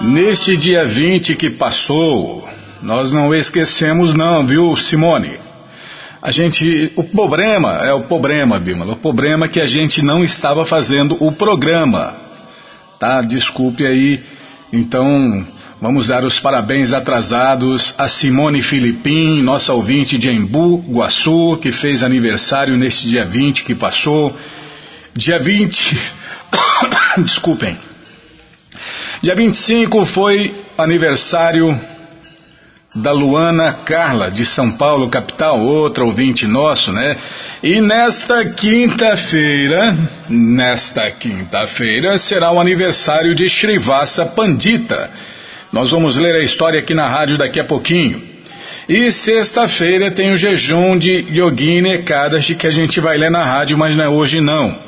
Neste dia 20 que passou, nós não esquecemos não, viu, Simone? A gente, o problema, é o problema, Bímola, o problema é que a gente não estava fazendo o programa, tá? Desculpe aí, então vamos dar os parabéns atrasados a Simone Filipim, nossa ouvinte de Embu, Guaçu, que fez aniversário neste dia 20 que passou. Dia 20, desculpem, dia 25 foi aniversário da Luana Carla, de São Paulo, capital, outra ouvinte nosso, né? E nesta quinta-feira, nesta quinta-feira, será o aniversário de Srivasa Pandita. Nós vamos ler a história aqui na rádio daqui a pouquinho. E sexta-feira tem o jejum de Yogini Ekadashi que a gente vai ler na rádio, mas não é hoje não.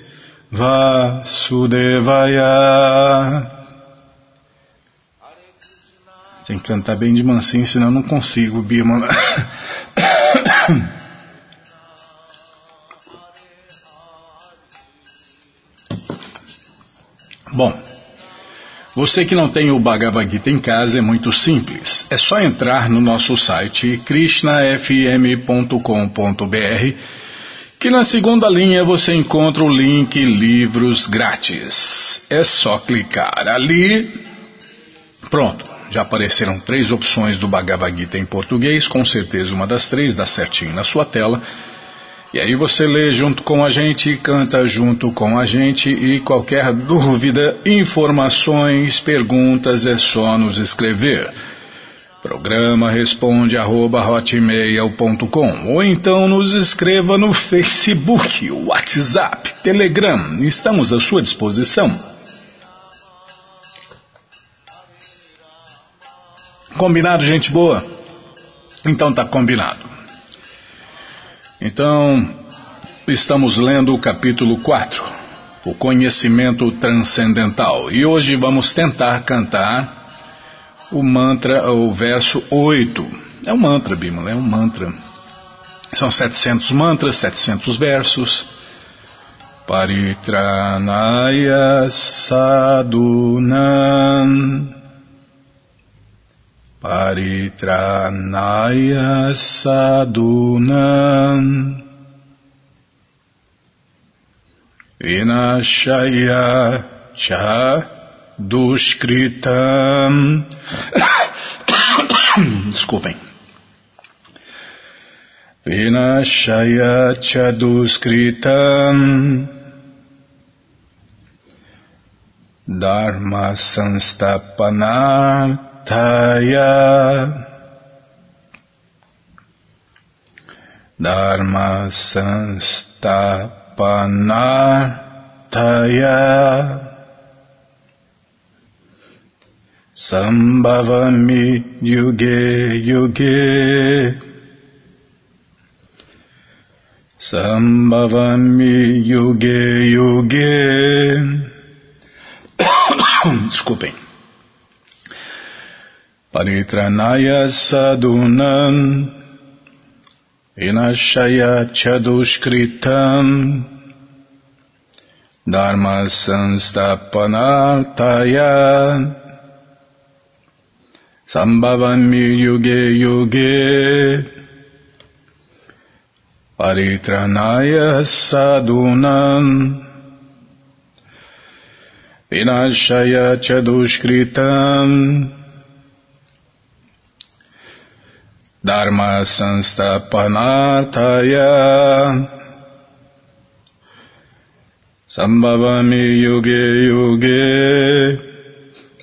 Tem que cantar bem de mansinho, senão eu não consigo, Bima. Bom, você que não tem o Bhagavad Gita em casa é muito simples. É só entrar no nosso site krishnafm.com.br que na segunda linha você encontra o link Livros Grátis. É só clicar ali. Pronto, já apareceram três opções do Bhagavad Gita em português, com certeza uma das três dá certinho na sua tela. E aí você lê junto com a gente, canta junto com a gente e qualquer dúvida, informações, perguntas é só nos escrever. Programa responde arroba hotmail.com ou então nos escreva no Facebook, WhatsApp, Telegram. Estamos à sua disposição. Combinado, gente boa? Então tá combinado. Então, estamos lendo o capítulo 4, o conhecimento transcendental. E hoje vamos tentar cantar o mantra, o verso 8. É um mantra, Bimala, é um mantra. São 700 mantras, 700 versos. Paritranaya sadunam Paritranaya sadunam Vinashaya cha Duskritam. Desculpem. Vinashaya Chaduskritam. Dharma Sanstapanartaya. Dharma Sanstapanartaya. Sambhavami yuge yuge. Sambhavami yuge yuge. Desculpem. Paritranaya sadunam Inashaya chadushkritam. Dharma sanstapanartaya Sambhavami yuge yuge. Paritranaya sadunam Vinashaya Chadushkritam Dharma Sanstapanartaya Sambhavami Yuge Yuge.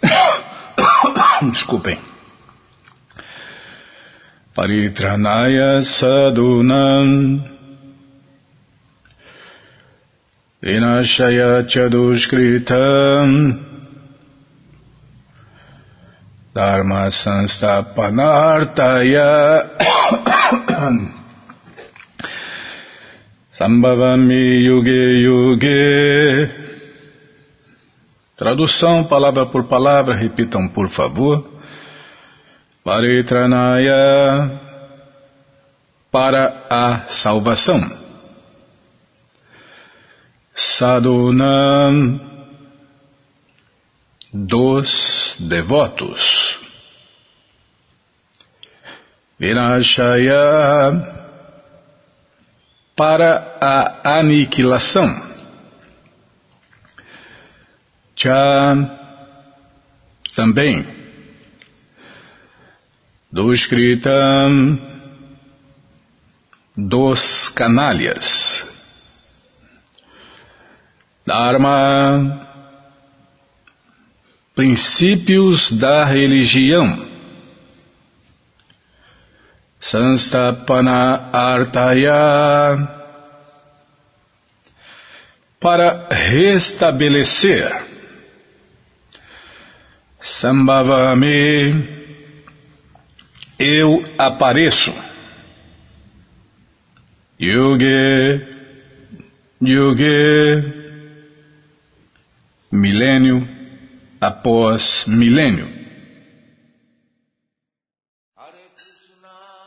Desculpem. Paritranaya Sadunam Vinashaya Chadushkritam. Dharma Sanstapanartaya. Sambhavami Yuge Yuge. Tradução palavra por palavra, repitam por favor. Paritranaya para a salvação. Sadhunam dos devotos. Vinashaya para a aniquilação. Cha também. Duskritam dos canalhas. Dharma princípios da religião. Sanstapana Artaya para restabelecer. Sambhavami eu apareço. Yuge, Yuge, milênio, após milênio.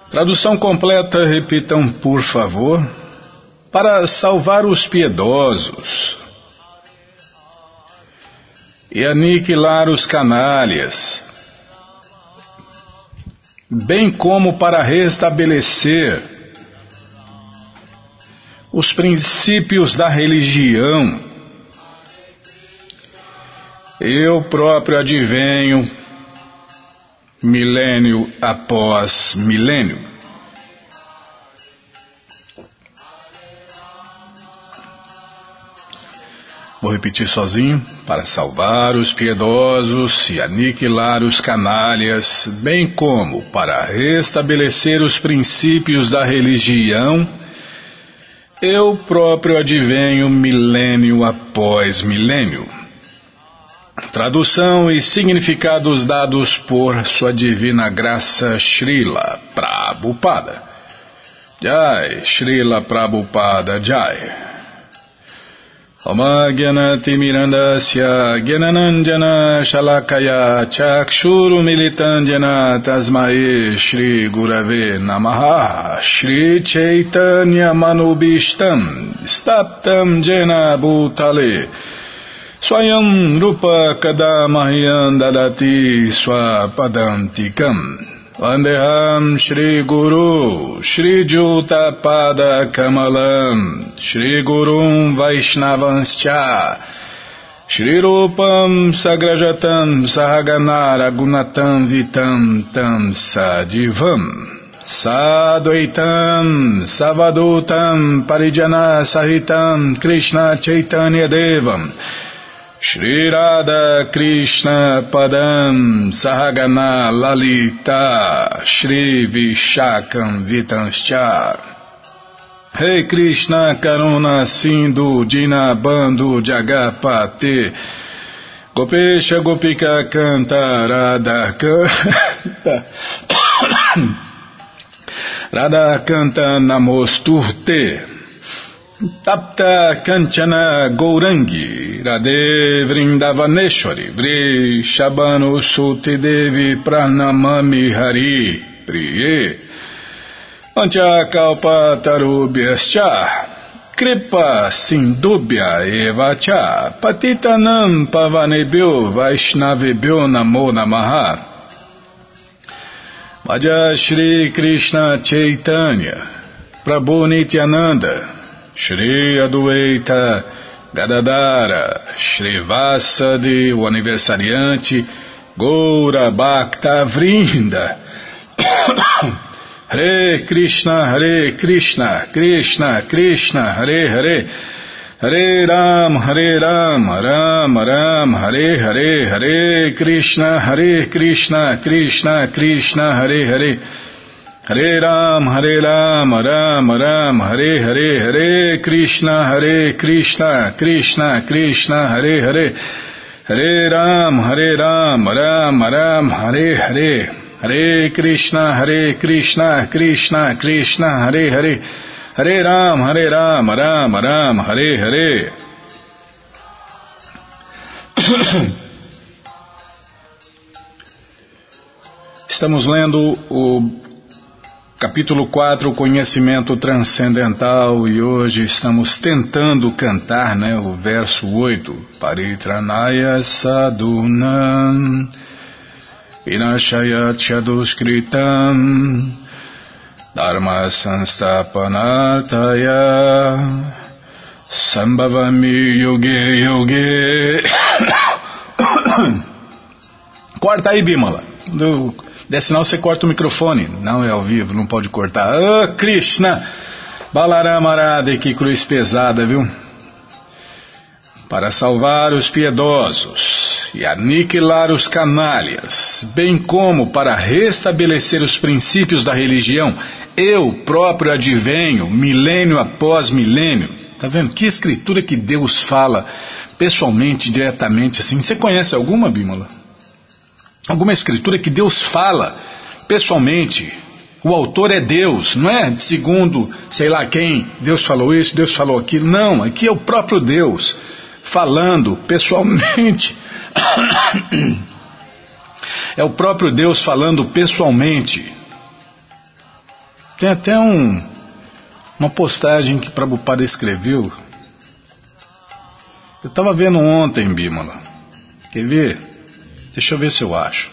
Tradução completa, repitam por favor. Para salvar os piedosos e aniquilar os canalhas, bem como para restabelecer os princípios da religião eu próprio advenho milênio após milênio. Vou repetir sozinho. Para salvar os piedosos e aniquilar os canalhas, bem como para restabelecer os princípios da religião, eu próprio advenho milênio após milênio. Tradução e significados dados por Sua Divina Graça Srila Prabhupada. Jai, Srila Prabhupada Jai. Chakshuru Militandjana Tasmae Shri Gurave Namaha Shri Chaitanya Manubishtam Staptam Jena Bhutale Swayam Rupa Kadamahyam Dadati Swapadantikam Vandeham Shri Guru Shri Juta Pada Kamalam Shri Gurum Vaishnavanscha Shri Rupam Sagrajatam Sahaganara Gunatam Vitam Tam Sadivam Sadvaitam Savadutam Parijana Sahitam Krishna Chaitanya Devam Shri Radha Krishna Padam Sahagana Lalita Shri Vishakam Vitanscha. Rei hey Krishna Karuna Sindhu Dinabando Jagapate Gopesha Gopika Canta Radha Canta Radha Canta Namosturte Tapta Kanchana Gourangi Radhe Vrindavaneshwari Vri Shabano Suti Devi Pranamami Hari Priye. Ancha Kalpa Tarubhyascha Kripa Sindubhya Evacha Patitanam Pavanebhyo Vaishnavebhyo Namo Namaha. Vaja Shri Krishna Chaitanya Prabhu Nityananda Shri Adueita Gadadara, Srivasadi, o aniversariante, Goura Bhakta Vrinda. Hare Krishna, Hare Krishna, Krishna, Krishna, Hare Hare. Hare Ram, Hare Ram, Ram Ram, Hare Hare, Hare Krishna, Hare Krishna, Krishna, Krishna, Hare Hare. Hare Ram, Hare Ram, Ram Ram, Hare Hare, Hare Krishna, Hare Krishna, Krishna, Krishna, Hare Hare. Hare Ram, Hare Ram, Ram Ram, Hare Hare. Hare Krishna, Hare Krishna, Krishna, Krishna, Hare Hare. Hare Ram, Hare Ram, Ram Ram, Hare Hare. Estamos lendo o capítulo 4, o conhecimento transcendental, e hoje estamos tentando cantar né, o verso 8. Paritranaya sadunam vinashayat shaduskritam Dharma Sanstapanartaya Sambhavami Yoge Yoge Corta aí, Bimala. Do, der sinal você corta o microfone. Não é ao vivo, não pode cortar. Ah, oh, Krishna! Balaramarada, que cruz pesada, viu? Para salvar os piedosos e aniquilar os canalhas, bem como para restabelecer os princípios da religião eu próprio advenho, milênio após milênio. Tá vendo? Que escritura que Deus fala pessoalmente, diretamente assim. Você conhece alguma, Bímola? Alguma escritura que Deus fala pessoalmente? O autor é Deus, não é segundo sei lá quem, Deus falou isso, Deus falou aquilo. Não, aqui é o próprio Deus falando pessoalmente. É o próprio Deus falando pessoalmente. Tem até um, uma postagem que Prabhupada escreveu. Eu estava vendo ontem, Bímola. Quer ver? Deixa eu ver se eu acho.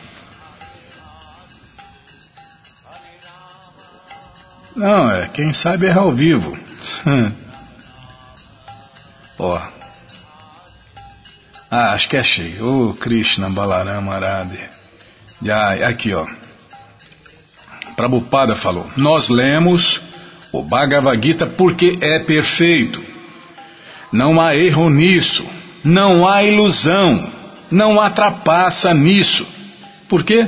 Não, é, quem sabe é ao vivo. Ó. Ah, acho que achei. Ô oh, Krishna Balarama Arade. Já, aqui, ó. Prabhupada falou: Nós lemos o Bhagavad Gita porque é perfeito. Não há erro nisso, não há ilusão, não há trapaça nisso. Por quê?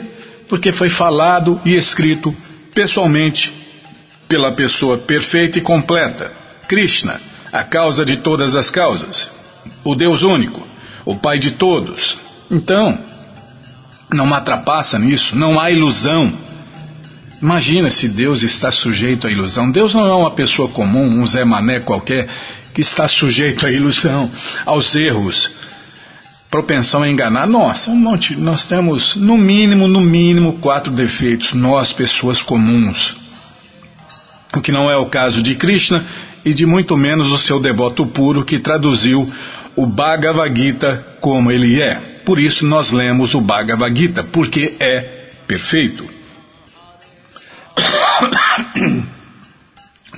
Porque foi falado e escrito pessoalmente pela pessoa perfeita e completa, Krishna, a causa de todas as causas, o Deus único, o Pai de todos. Então, não há trapaça nisso, não há ilusão. Imagina se Deus está sujeito à ilusão. Deus não é uma pessoa comum, um Zé Mané qualquer, que está sujeito à ilusão, aos erros, propensão a enganar. Monte, nós temos no mínimo, no mínimo, quatro defeitos, nós, pessoas comuns. O que não é o caso de Krishna e de muito menos o seu devoto puro que traduziu o Bhagavad Gita como ele é. Por isso nós lemos o Bhagavad Gita, porque é perfeito.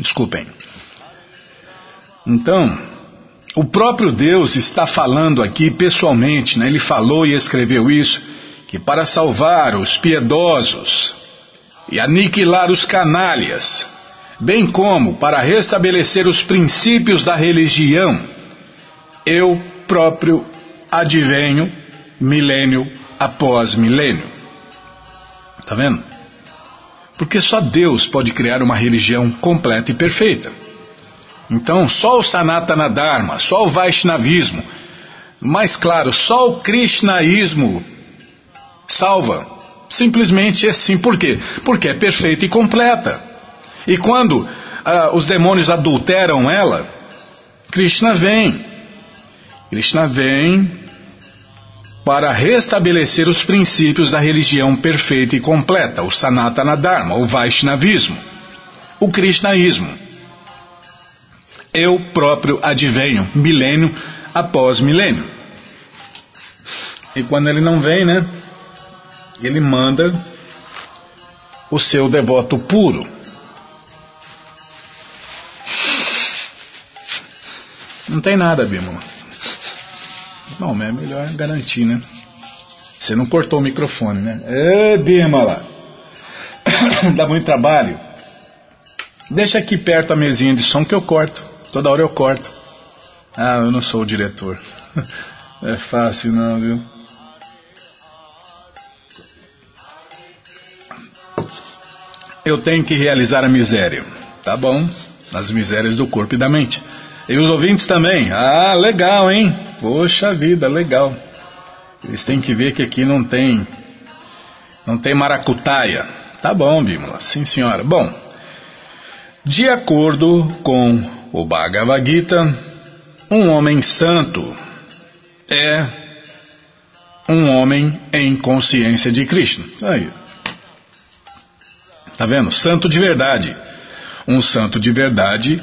Desculpem. Então, o próprio Deus está falando aqui pessoalmente, né? ele falou e escreveu isso, que para salvar os piedosos e aniquilar os canalhas, bem como para restabelecer os princípios da religião, eu próprio advenho milênio após milênio. Está vendo? Porque só Deus pode criar uma religião completa e perfeita. Então, só o Sanatana Dharma, só o Vaishnavismo, mais claro, só o Krishnaísmo salva. Simplesmente assim. Por quê? Porque é perfeita e completa. E quando ah, os demônios adulteram ela, Krishna vem. Krishna vem para restabelecer os princípios da religião perfeita e completa, o Sanatana Dharma, o Vaishnavismo, o Krishnaísmo. Eu próprio advenho, milênio após milênio. E quando ele não vem, né? Ele manda o seu devoto puro. Não tem nada, Bímola. Bom, é melhor garantir, né? Você não cortou o microfone, né? É, Bímola! Dá muito trabalho. Deixa aqui perto a mesinha de som que eu corto. Toda hora eu corto. Ah, eu não sou o diretor. É fácil não, viu? Eu tenho que realizar a miséria. Tá bom. As misérias do corpo e da mente. E os ouvintes também. Ah, legal, hein? Poxa vida, legal. Eles têm que ver que aqui não tem. Não tem maracutaia. Tá bom, Bímola. Sim, senhora. Bom, de acordo com o Bhagavad Gita, um homem santo é um homem em consciência de Krishna. Aí. Tá vendo? Santo de verdade. Um santo de verdade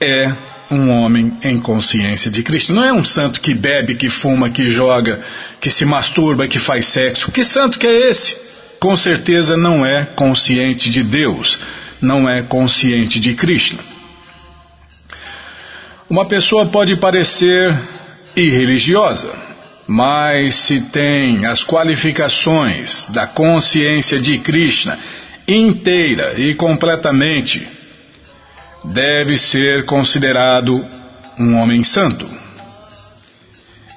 é um homem em consciência de Krishna. Não é um santo que bebe, que fuma, que joga, que se masturba, que faz sexo. Que santo que é esse? Com certeza não é consciente de Deus, não é consciente de Krishna. Uma pessoa pode parecer irreligiosa, mas se tem as qualificações da consciência de Krishna inteira e completamente, deve ser considerado um homem santo.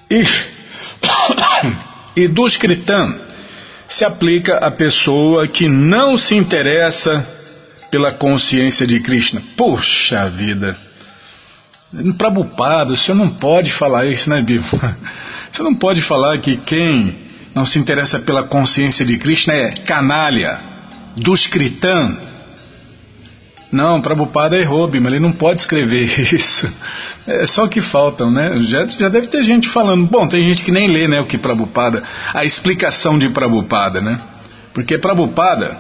E, e Duskritam se aplica à pessoa que não se interessa pela consciência de Krishna. Puxa vida! Prabhupada, o senhor não pode falar isso, né, Bíblia? O senhor não pode falar que quem não se interessa pela consciência de Krishna é canalha, duskritam, não, Prabhupada errou, mas ele não pode escrever isso. É só que faltam, né? Já, já deve ter gente falando. Bom, tem gente que nem lê, né, o que Prabhupada, a explicação de Prabhupada, né? Porque Prabhupada,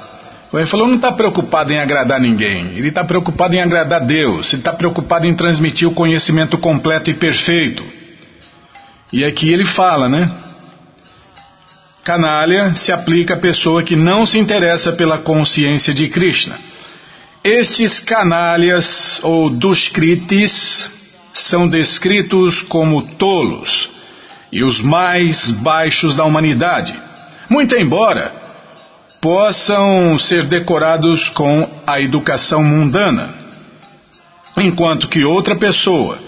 ele falou, não está preocupado em agradar ninguém. Ele está preocupado em agradar Deus. Ele está preocupado em transmitir o conhecimento completo e perfeito. E aqui ele fala, né? Canalha se aplica à pessoa que não se interessa pela consciência de Krishna. Estes canalhas ou duskritis são descritos como tolos e os mais baixos da humanidade, muito embora possam ser decorados com a educação mundana, enquanto que outra pessoa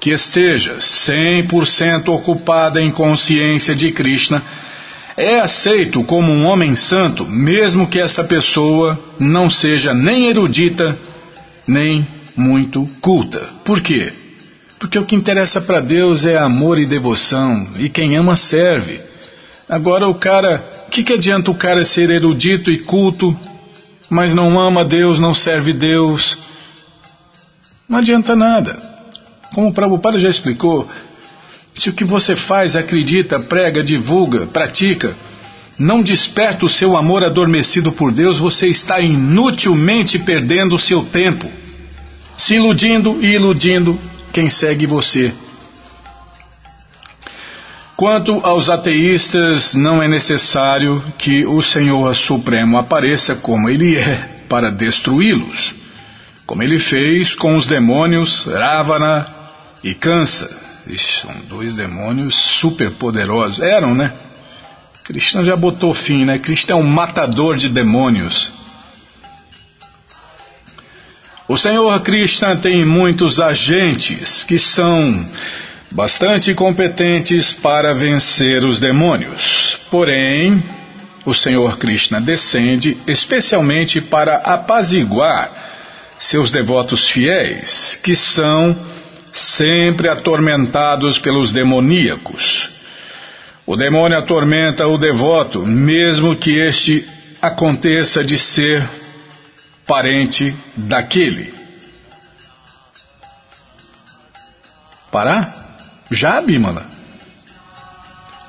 que esteja 100% ocupada em consciência de Krishna é aceito como um homem santo, mesmo que esta pessoa não seja nem erudita, nem muito culta. Por quê? Porque o que interessa para Deus é amor e devoção, e quem ama serve. Agora o cara, que, que adianta o cara ser erudito e culto, mas não ama Deus, não serve Deus? Não adianta nada. Como o Prabhupada já explicou, se o que você faz, acredita, prega, divulga, pratica, não desperta o seu amor adormecido por Deus, você está inutilmente perdendo o seu tempo, se iludindo e iludindo quem segue você. Quanto aos ateístas, não é necessário que o Senhor Supremo apareça como ele é para destruí-los, como ele fez com os demônios Ravana e Kansa. Ixi, são dois demônios super poderosos. Eram, né? Krishna já botou fim, né? Krishna é um matador de demônios. O Senhor Krishna tem muitos agentes que são bastante competentes para vencer os demônios. Porém, o Senhor Krishna descende especialmente para apaziguar seus devotos fiéis, que são sempre atormentados pelos demoníacos. O demônio atormenta o devoto, mesmo que este aconteça de ser parente daquele. Parar? Já, Bímola?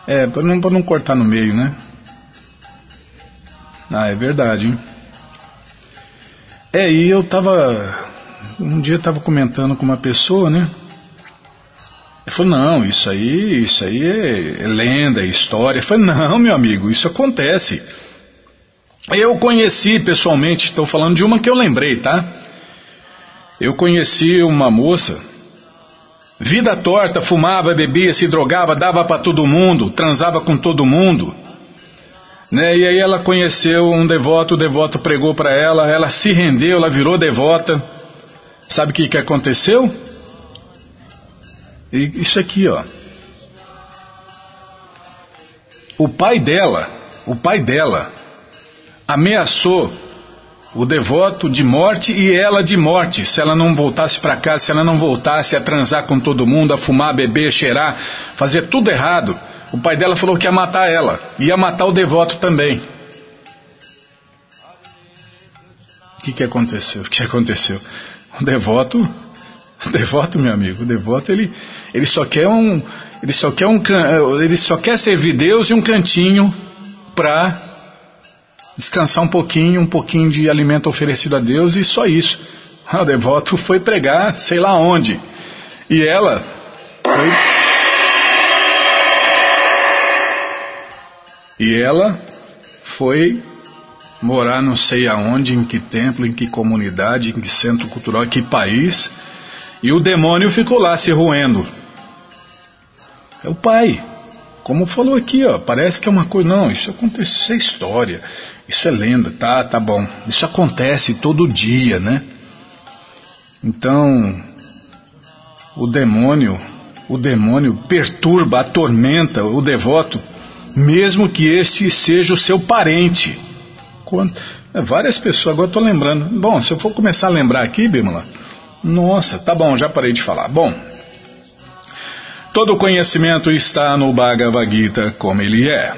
É, para não, não cortar no meio, né? Ah, é verdade, hein? É, e eu tava um dia eu estava comentando com uma pessoa, né? Ele falou, não, isso aí, isso aí é, é lenda, é história. Eu falei, não, meu amigo, isso acontece. Eu conheci pessoalmente, estou falando de uma que eu lembrei, tá? Eu conheci uma moça Vida torta, fumava, bebia, se drogava, dava para todo mundo, transava com todo mundo. Né? E aí ela conheceu um devoto, o devoto pregou para ela, ela se rendeu, ela virou devota. Sabe o que, que aconteceu? E isso aqui, ó. O pai dela, o pai dela, ameaçou o devoto de morte e ela de morte, se ela não voltasse para casa, se ela não voltasse a transar com todo mundo, a fumar, beber, cheirar, fazer tudo errado. O pai dela falou que ia matar ela, ia matar o devoto também. O que, que aconteceu? O que aconteceu? O devoto, o devoto, meu amigo, o devoto ele, ele só quer um, ele só quer um, ele só quer servir Deus e um cantinho para descansar um pouquinho, um pouquinho de alimento oferecido a Deus e só isso. O devoto foi pregar, sei lá onde. E ela foi. E ela foi morar não sei aonde, em que templo, em que comunidade, em que centro cultural, em que país. E o demônio ficou lá se roendo. É o pai. Como falou aqui, ó, parece que é uma coisa. Não, isso acontece, isso é história. Isso é lenda, tá, tá bom. Isso acontece todo dia, né? Então, o demônio, o demônio perturba, atormenta o devoto, mesmo que este seja o seu parente. Quando, é, várias pessoas, agora estou lembrando. Bom, se eu for começar a lembrar aqui, Bímola, nossa, tá bom, já parei de falar. Bom, todo conhecimento está no Bhagavad Gita como ele é.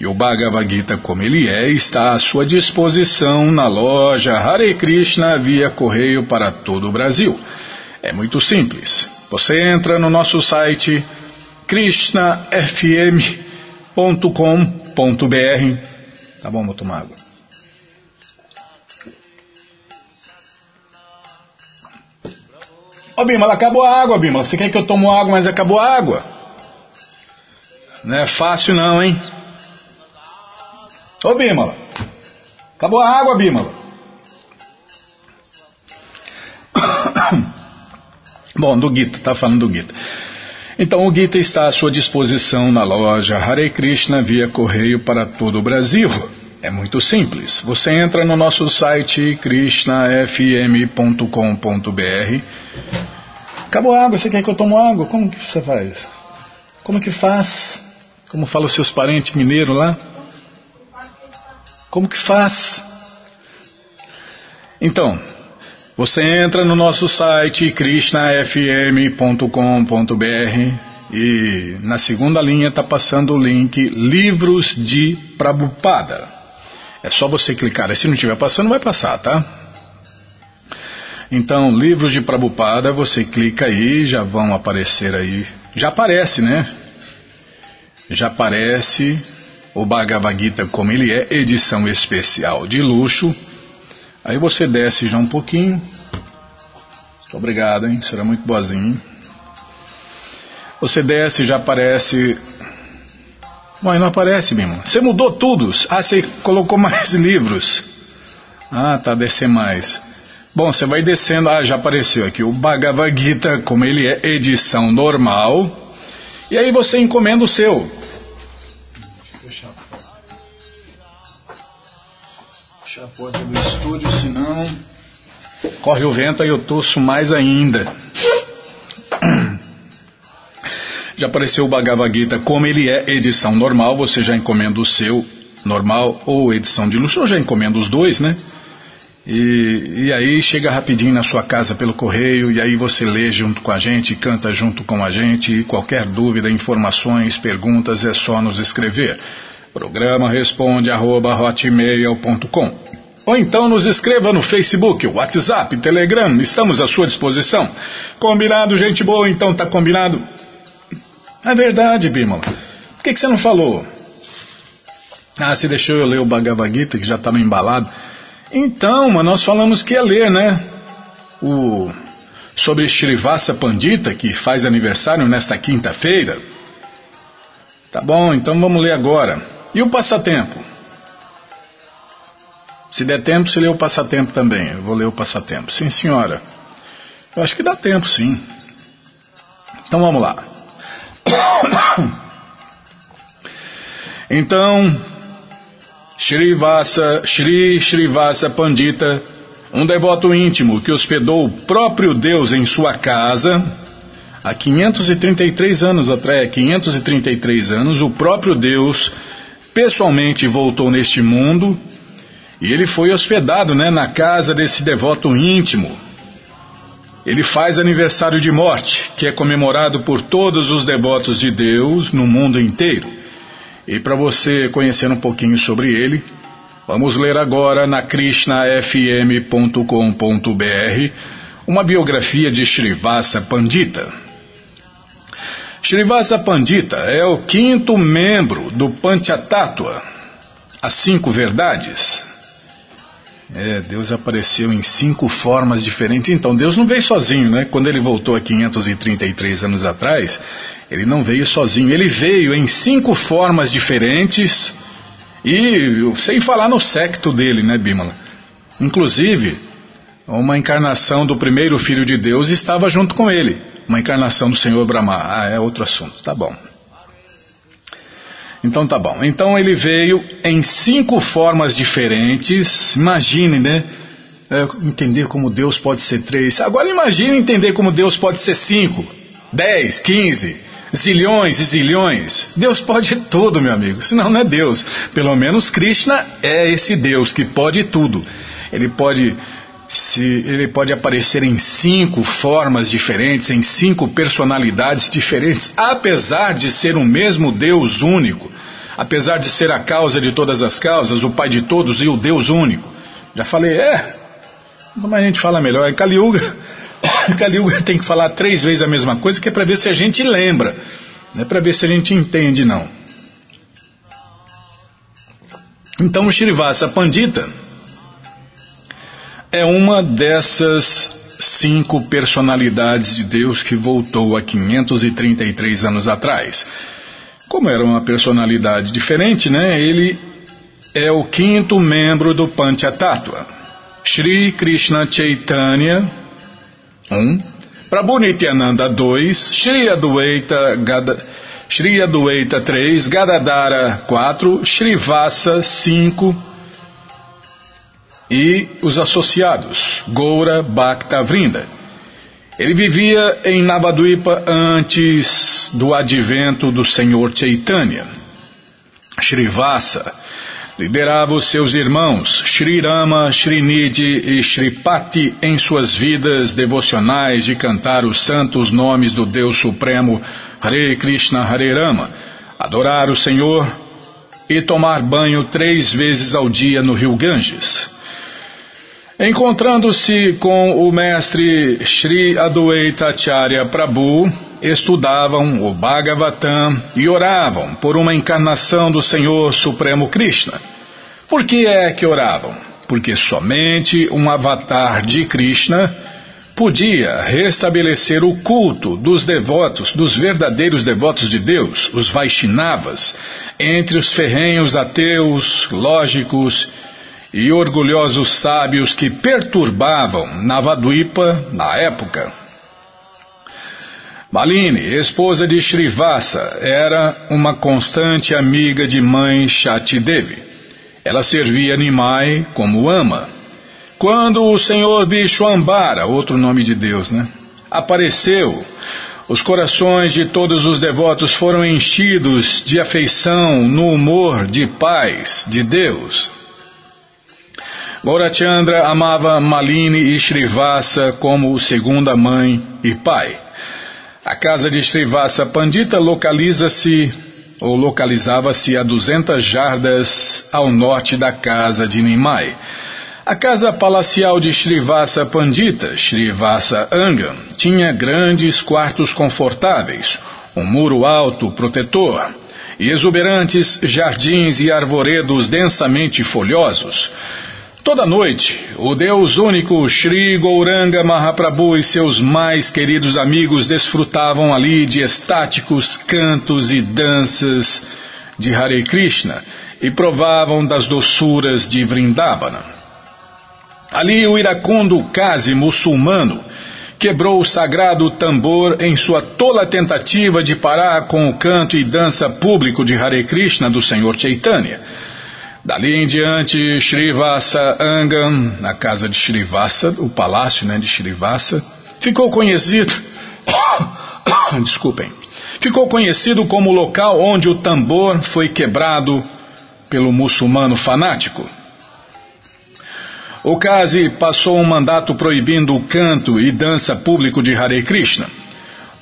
E o Bhagavad Gita, como ele é, está à sua disposição na loja Hare Krishna via correio para todo o Brasil. É muito simples. Você entra no nosso site krishnafm.com.br. Tá bom, vou tomar água. Ô oh, Bima, acabou a água, Bima. Você quer que eu tome água, mas acabou a água? Não é fácil não, hein? Ô Bímola, acabou a água, Bímola. Bom, do Gita, tá falando do Gita. Então o Gita está à sua disposição na loja Hare Krishna via correio para todo o Brasil. É muito simples. Você entra no nosso site krishnafm.com.br. Acabou a água, você quer que eu tome água? Como que você faz? Como que faz? Como falam os seus parentes mineiros lá? Como que faz? Então, você entra no nosso site krishnafm.com.br e na segunda linha está passando o link Livros de Prabhupada. É só você clicar. Se não estiver passando, vai passar, tá? Então, livros de Prabhupada, você clica aí, já vão aparecer aí. Já aparece, né? Já aparece o Bhagavad Gita como ele é, edição especial de luxo. Aí você desce já um pouquinho. Muito obrigado, hein? Será muito boazinho. Você desce já aparece. Mas não aparece, meu irmão. Você mudou tudo. Ah, você colocou mais livros. Ah, tá, descer mais. Bom, você vai descendo. Ah, já apareceu aqui. O Bhagavad Gita, como ele é, edição normal. E aí você encomenda o seu. Fechar a porta do estúdio, senão corre o vento e eu tosso mais ainda. Já apareceu o Bhagavad Gita como ele é edição normal, você já encomenda o seu normal ou edição de luxo, ou já encomenda os dois, né? E, e aí chega rapidinho na sua casa pelo correio, e aí você lê junto com a gente, canta junto com a gente, e qualquer dúvida, informações, perguntas é só nos escrever. Programa responde arroba hotmail.com Ou então nos escreva no Facebook, WhatsApp, Telegram, estamos à sua disposição. Combinado, gente boa? Então tá combinado? É verdade, Bímola. Por que, que você não falou? Ah, você deixou eu ler o Bhagavad Gita, que já estava embalado. Então, mas nós falamos que ia ler, né? O, sobre Srivasa Pandita, que faz aniversário nesta quinta-feira. Tá bom, então vamos ler agora. E o passatempo? Se der tempo, se lê o passatempo também. Eu vou ler o passatempo. Sim, senhora. Eu acho que dá tempo, sim. Então vamos lá. Então, Srivasa, Shri Srivasa Pandita, um devoto íntimo que hospedou o próprio Deus em sua casa, há 533 anos atrás, 533 anos, o próprio Deus pessoalmente voltou neste mundo e ele foi hospedado né, na casa desse devoto íntimo. Ele faz aniversário de morte, que é comemorado por todos os devotos de Deus no mundo inteiro. E para você conhecer um pouquinho sobre ele, vamos ler agora na krishnafm.com.br uma biografia de Srivasa Pandita. Srivasa Pandita é o quinto membro do Panchatattva, as cinco verdades. É, Deus apareceu em cinco formas diferentes. Então, Deus não veio sozinho, né? Quando ele voltou há 533 anos atrás, ele não veio sozinho. Ele veio em cinco formas diferentes e sem falar no secto dele, né, Bimala? Inclusive, uma encarnação do primeiro filho de Deus estava junto com ele. Uma encarnação do Senhor Brahma. Ah, é outro assunto. Tá bom. Então tá bom. Então ele veio em cinco formas diferentes. Imagine, né? É, entender como Deus pode ser três. Agora imagine entender como Deus pode ser cinco, dez, quinze, zilhões e zilhões. Deus pode tudo, meu amigo. Senão não é Deus. Pelo menos Krishna é esse Deus que pode tudo. Ele pode se ele pode aparecer em cinco formas diferentes, em cinco personalidades diferentes, apesar de ser o mesmo Deus único, apesar de ser a causa de todas as causas, o Pai de todos e o Deus único. Já falei, é, como a gente fala melhor, é Kaliuga. Kaliuga tem que falar três vezes a mesma coisa, que é para ver se a gente lembra, não é para ver se a gente entende, não. Então o Shrivasa Pandita é uma dessas cinco personalidades de Deus que voltou há 533 anos atrás. Como era uma personalidade diferente, né? Ele é o quinto membro do Panchatattva. Shri Krishna Chaitanya, um. Prabhu Nityananda, dois. Shri Adwaita, Gada, Shri Adwaita, três. Gadadara, quatro. Vasa, cinco e os associados, Goura Bhakta Vrinda. Ele vivia em Navadvipa antes do advento do Senhor Chaitanya. Srivasa liderava os seus irmãos Sri Rama, Srinidhi e Sripati em suas vidas devocionais de cantar os santos nomes do Deus Supremo Hare Krishna Hare Rama, adorar o Senhor e tomar banho três vezes ao dia no rio Ganges. Encontrando-se com o mestre Sri Adwaita Acharya Prabhu, estudavam o Bhagavatam e oravam por uma encarnação do Senhor Supremo Krishna. Por que é que oravam? Porque somente um avatar de Krishna podia restabelecer o culto dos devotos, dos verdadeiros devotos de Deus, os Vaishnavas, entre os ferrenhos ateus, lógicos e orgulhosos sábios que perturbavam Navadvipa na época. Malini, esposa de Srivasa, era uma constante amiga de mãe Shatidevi. Ela servia Nimai como ama. Quando o senhor Vishwambara, outro nome de Deus, né, apareceu, os corações de todos os devotos foram enchidos de afeição no humor de paz de Deus. Gaurachandra amava Malini e Srivasa como segunda mãe e pai. A casa de Srivasa Pandita localiza-se ou localizava-se a 200 jardas ao norte da casa de Nimai. A casa palacial de Srivasa Pandita, Srivasa Angam, tinha grandes quartos confortáveis, um muro alto protetor e exuberantes jardins e arvoredos densamente folhosos. Toda noite, o Deus único Sri Gouranga Mahaprabhu e seus mais queridos amigos desfrutavam ali de estáticos cantos e danças de Hare Krishna e provavam das doçuras de Vrindavana. Ali o iracundo Kazi muçulmano, quebrou o sagrado tambor em sua tola tentativa de parar com o canto e dança público de Hare Krishna do Senhor Chaitanya. Dali em diante, Srivasa Angam, na casa de Srivasa, o palácio né, de Srivasa, ficou conhecido. Desculpem. Ficou conhecido como o local onde o tambor foi quebrado pelo muçulmano fanático. O Kazi passou um mandato proibindo o canto e dança público de Hare Krishna.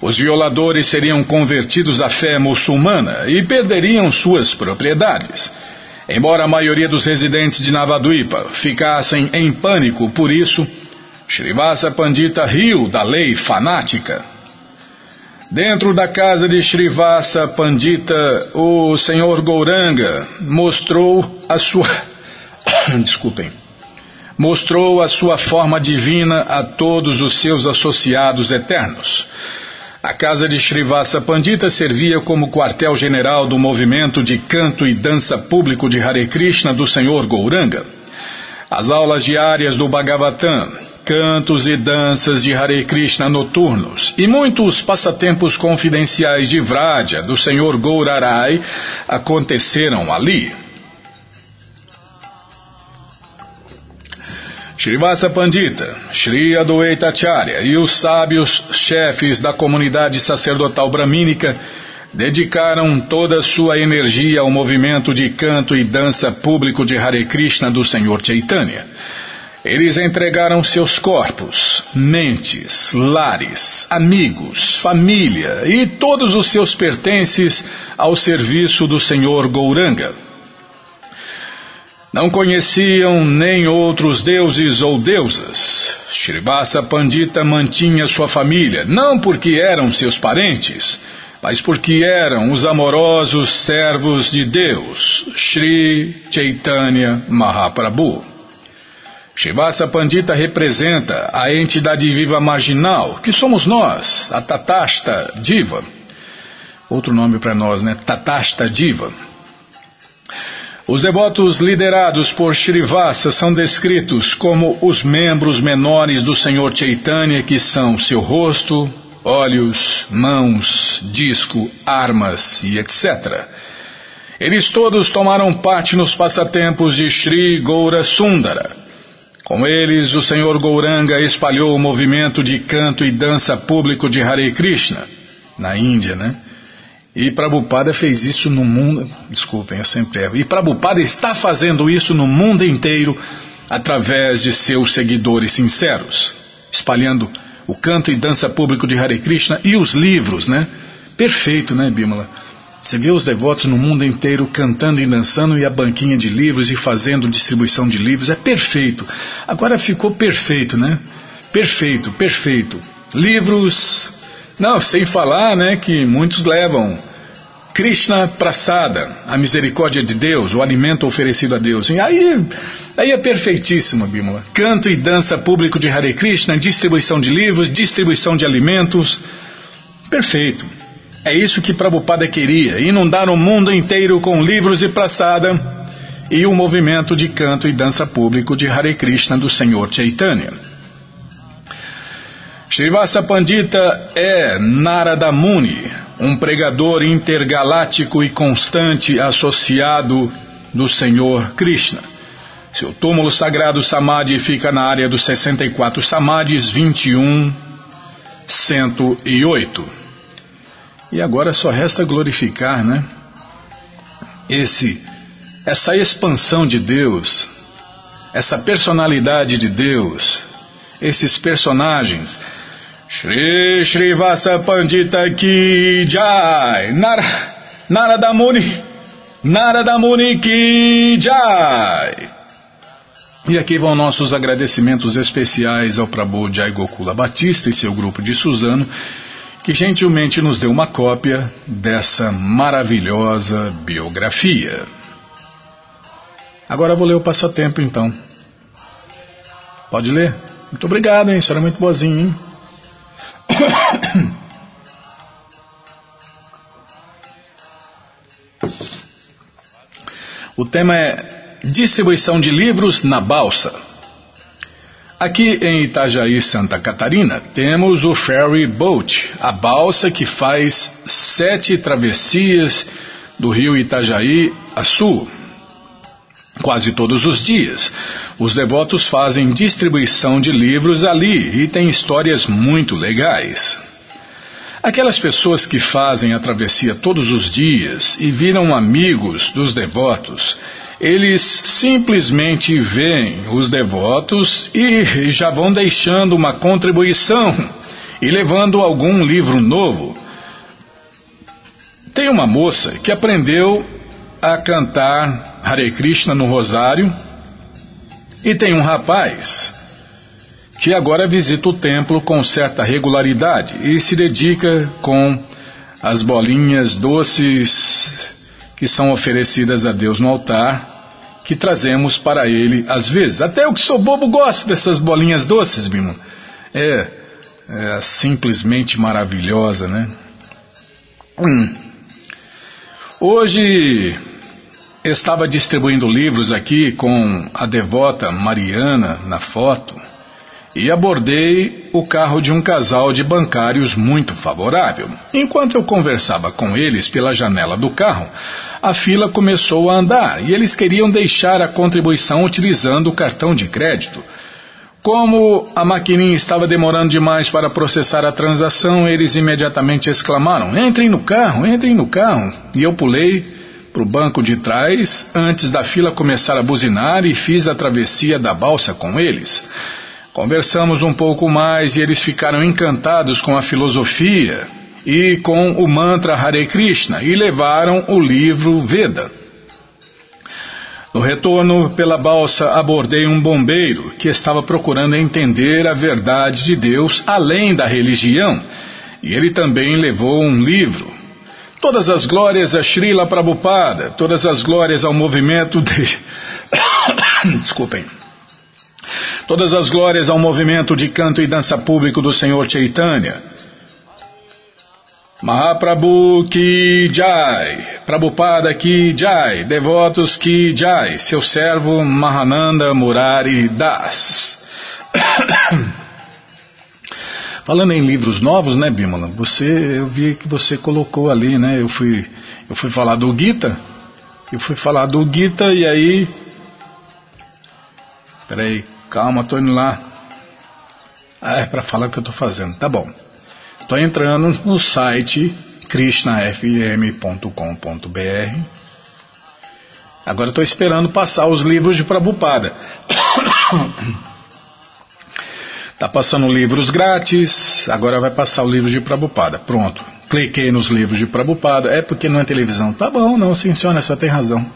Os violadores seriam convertidos à fé muçulmana e perderiam suas propriedades. Embora a maioria dos residentes de Navadvipa ficassem em pânico por isso, Srivasa Pandita riu da lei fanática. Dentro da casa de Srivasa Pandita, o senhor Gouranga mostrou a sua. Desculpem mostrou a sua forma divina a todos os seus associados eternos. A casa de Srivasa Pandita servia como quartel-general do movimento de canto e dança público de Hare Krishna do Senhor Gouranga. As aulas diárias do Bhagavatam, cantos e danças de Hare Krishna noturnos e muitos passatempos confidenciais de Vraja do Senhor Gourarai aconteceram ali. Srivasa Pandita, Shri Adwaitacharya e os sábios chefes da comunidade sacerdotal bramínica dedicaram toda a sua energia ao movimento de canto e dança público de Hare Krishna do Senhor Chaitanya. Eles entregaram seus corpos, mentes, lares, amigos, família e todos os seus pertences ao serviço do Senhor Gouranga. Não conheciam nem outros deuses ou deusas. Shrivasa Pandita mantinha sua família, não porque eram seus parentes, mas porque eram os amorosos servos de Deus, Sri Chaitanya Mahaprabhu. Shivasa Pandita representa a entidade viva marginal, que somos nós, a Tatasta Diva. Outro nome para nós, né? Tatasta Diva os devotos liderados por Shrivasa são descritos como os membros menores do Senhor Chaitanya, que são seu rosto, olhos, mãos, disco, armas e etc. Eles todos tomaram parte nos passatempos de Sri Goura Sundara. Com eles, o Senhor Gouranga espalhou o movimento de canto e dança público de Hare Krishna, na Índia, né? E Prabhupada fez isso no mundo. Desculpem, eu sempre erro. E Prabhupada está fazendo isso no mundo inteiro através de seus seguidores sinceros, espalhando o canto e dança público de Hare Krishna e os livros, né? Perfeito, né, Bimala? Você vê os devotos no mundo inteiro cantando e dançando e a banquinha de livros e fazendo distribuição de livros. É perfeito. Agora ficou perfeito, né? Perfeito, perfeito. Livros, não, sem falar né, que muitos levam Krishna Prasada, a misericórdia de Deus, o alimento oferecido a Deus. E aí, aí é perfeitíssimo, Bimala. Canto e dança público de Hare Krishna, distribuição de livros, distribuição de alimentos. Perfeito. É isso que Prabhupada queria, inundar o mundo inteiro com livros e prasada e o movimento de canto e dança público de Hare Krishna do Senhor Chaitanya. Srivasa Pandita é Narada Muni, um pregador intergaláctico e constante associado do Senhor Krishna. Seu túmulo sagrado Samadhi fica na área dos 64 Samadhis 21, 108. E agora só resta glorificar, né? Esse, essa expansão de Deus, essa personalidade de Deus, esses personagens Shri Srivasa Pandita Ki Jai Nara, Narada Muni Narada Muni Ki Jai E aqui vão nossos agradecimentos especiais ao Prabhu Jai Gokula Batista e seu grupo de Suzano que gentilmente nos deu uma cópia dessa maravilhosa biografia. Agora vou ler o passatempo então. Pode ler? Muito obrigado, hein? Isso era muito boazinho, hein? O tema é distribuição de livros na balsa. Aqui em Itajaí, Santa Catarina, temos o Ferry Boat, a balsa que faz sete travessias do rio Itajaí a sul. Quase todos os dias, os devotos fazem distribuição de livros ali e tem histórias muito legais. Aquelas pessoas que fazem a travessia todos os dias e viram amigos dos devotos eles simplesmente veem os devotos e já vão deixando uma contribuição e levando algum livro novo. Tem uma moça que aprendeu a cantar Hare Krishna no Rosário e tem um rapaz que agora visita o templo com certa regularidade e se dedica com as bolinhas doces que são oferecidas a Deus no altar que trazemos para ele às vezes. Até eu que sou bobo gosto dessas bolinhas doces, Bima. É, é simplesmente maravilhosa, né? Hum. Hoje estava distribuindo livros aqui com a devota Mariana na foto e abordei o carro de um casal de bancários muito favorável. Enquanto eu conversava com eles pela janela do carro, a fila começou a andar e eles queriam deixar a contribuição utilizando o cartão de crédito. Como a maquininha estava demorando demais para processar a transação, eles imediatamente exclamaram: Entrem no carro, entrem no carro. E eu pulei para o banco de trás antes da fila começar a buzinar e fiz a travessia da balsa com eles. Conversamos um pouco mais e eles ficaram encantados com a filosofia e com o mantra Hare Krishna e levaram o livro Veda. No retorno pela balsa, abordei um bombeiro que estava procurando entender a verdade de Deus além da religião, e ele também levou um livro. Todas as glórias a Srila Prabhupada, todas as glórias ao movimento de. Desculpem. Todas as glórias ao movimento de canto e dança público do Senhor Chaitanya. Mahaprabhu Ki Jai, Prabhupada Ki Jai, devotos Ki Jai, seu servo Mahananda Murari Das. Falando em livros novos, né, Bimala? Você, eu vi que você colocou ali, né? Eu fui, eu fui falar do Gita, eu fui falar do Gita e aí, peraí, calma, tô indo lá. Ah, é para falar o que eu tô fazendo, tá bom. Estou entrando no site krishnafm.com.br. Agora estou esperando passar os livros de Prabupada. Está passando livros grátis, agora vai passar o livro de Prabupada. Pronto. Cliquei nos livros de Prabupada. É porque não é televisão. Tá bom, não, sim, senhora, só tem razão.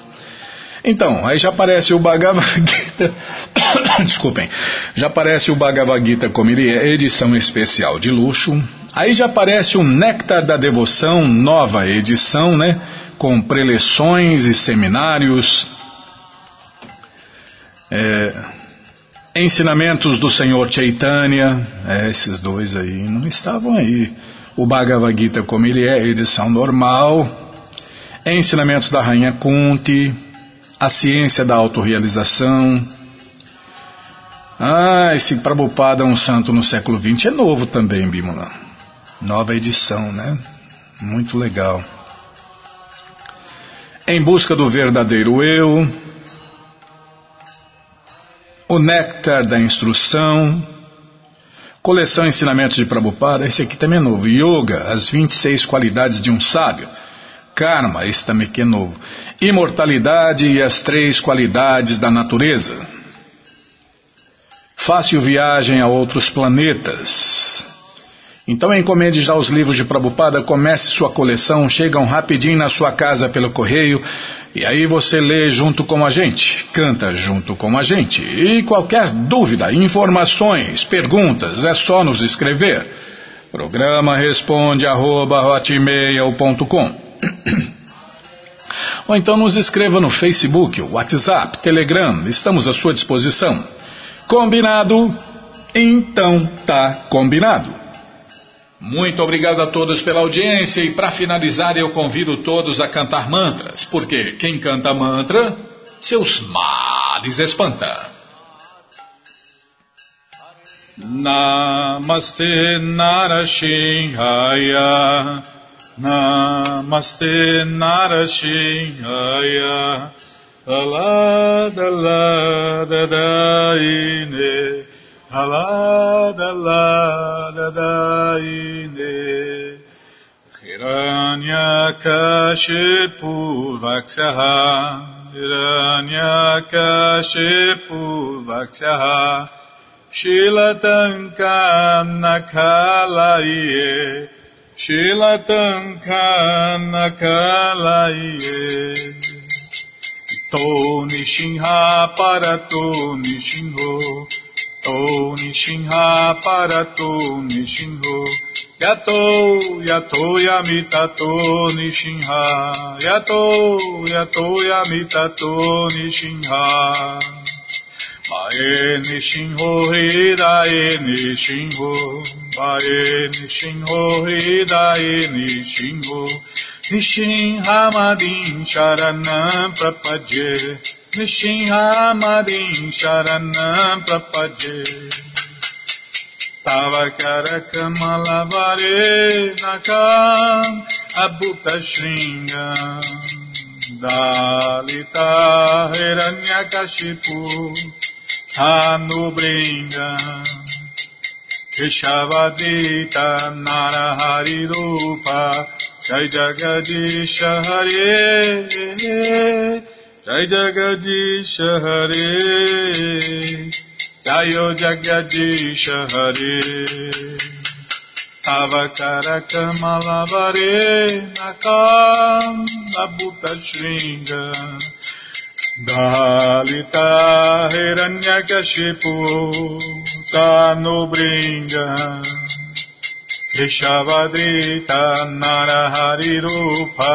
Então, aí já aparece o Bhagavad Gita. Desculpem. Já aparece o Bhagavad Gita como ele é, edição especial de luxo. Aí já aparece o Néctar da Devoção, nova edição, né? Com preleções e seminários. É, ensinamentos do Senhor Chaitanya. É, esses dois aí não estavam aí. O Bhagavad Gita como ele é, edição normal. Ensinamentos da Rainha Kunti a ciência da autorrealização. Ah, esse Prabhupada um santo no século XX é novo também, Bimala. Nova edição, né? Muito legal. Em busca do verdadeiro eu. O néctar da instrução. Coleção Ensinamentos de Prabhupada. Esse aqui também é novo. Yoga, as 26 qualidades de um sábio. Karma, esse também aqui é novo. Imortalidade e as três qualidades da natureza. Fácil viagem a outros planetas. Então encomende já os livros de Prabhupada, comece sua coleção, chegam rapidinho na sua casa pelo correio e aí você lê junto com a gente, canta junto com a gente. E qualquer dúvida, informações, perguntas, é só nos escrever. Programa responde arroba, Ou então nos escreva no Facebook, WhatsApp, Telegram, estamos à sua disposição. Combinado? Então tá combinado. Muito obrigado a todos pela audiência e para finalizar eu convido todos a cantar mantras, porque quem canta mantra, seus males espanta. Namaste Narashinhaya Namaste Narashinhaya Alada lada daine Alada, alada, daine. Hiranyakashipu vaksaha. Hiranyakashipu vaksaha. Shilatanka nakalaye. Shilatanka nakalaye. To nishinha para to nishinho. To Nishinha Parato Nishinho Yato Yato Yamitato Nishinha Yato Yato Yamitato Nishinha Mae Nishinho Hidae Nishinho Mae Nishinho Hidae Nishinho Nishinhamadin Sharanam Prapadye नृसिंहामरीं शरणं प्रपद्ये तव करकमलवरे नकाम् अभूतशृङ्ग दालिता हिरण्यकशिपु धानुभृङ्ग केशवदीत नारहरिरूप जय जगदीश हरे Jai Jagadisha Hare Jayo Jagadisha Hare Avakarakamalabare Nakam Abhuta Shringa Dalita Hiranyakashipu Tanubringa Krishavadrita Narahari Rupa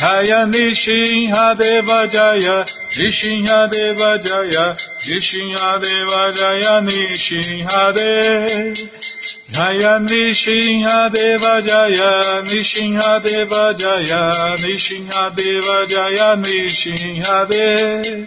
Jaya Nishinha Deva Jaya Nishinha Deva Jaya Nishinha Deva Jaya Nishinha Deva Jaya Nishinha Deva Jaya Nishinha Deva Jaya Nishinha Deva Jaya Nishinha Deva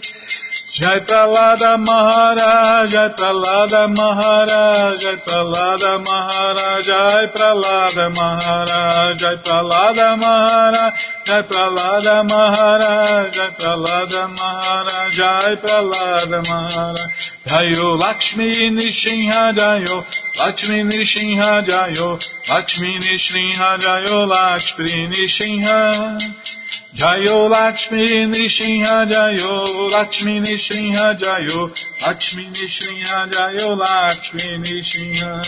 Jai Pralada Maharaj, Jai Pralada Maharaj, Jai Pralada Maharaj, Jai Pralada Maharaj, Jai Pralada Maharaj, Jai Pralada Maharaj, Jai Pralada Maharaj, Jai Pralada Maharaj, Jayo Lakshmi Nishinha Jayo, Lakshmi Nishinha Jayo, Lakshmi Nishinha Jayo, Lakshmi Nishinha. Jayo Lakshmi Nishinha Jayo Lakshmi Nishinha Jayo Lakshmi Nishinha Jayo Lakshmi Nishinha.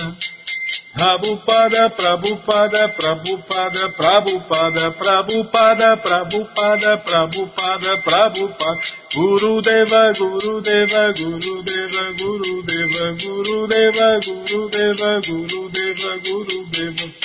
Prabhupada Prabhupada Prabhupada Prabhupada Prabhupada Prabhupada Prabhupada Prabhupada. Guru Deva Guru Deva Guru Deva Guru Deva Guru Deva Guru Deva Guru Deva Guru Deva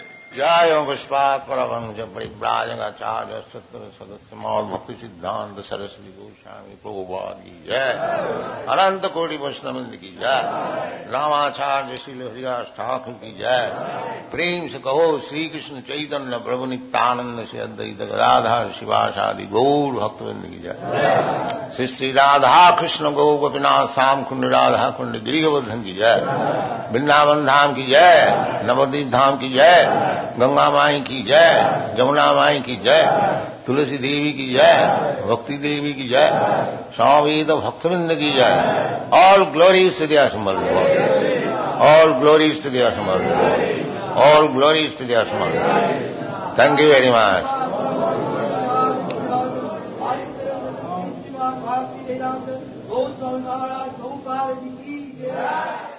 जय पुष्पात परमंज परिव्राजगाचार्य सत्र सदस्य मौल भक्ति सिद्धांत सरस्वती गोस्वामी प्रभुपाद की जय। अनंत कोटि वैष्णविंद की जय। रामाचार्य श्रील हरिदास ठाकुर की जय। प्रेम से कहो श्री कृष्ण चैतन्य प्रभु नित्यानंद से अद्वैत गदाधर शिवाशादि गौर भक्तविंद की जय। श्री श्री राधा कृष्ण गौ गोपीनाथ श्याम कुंड राधा कुंड गिरिवर्धन की जय। वृंदावन धाम की जय। नवदीप धाम की जय। गंगा माई की जय जमुना माई की जय, तुलसी देवी की जय, भक्ति देवी की जय स्वामी तो भक्तविंद की जय। All glories to Diya Samarth all glories to दिया ऑल ग्लोरीज टू दिया thank you very much Goswami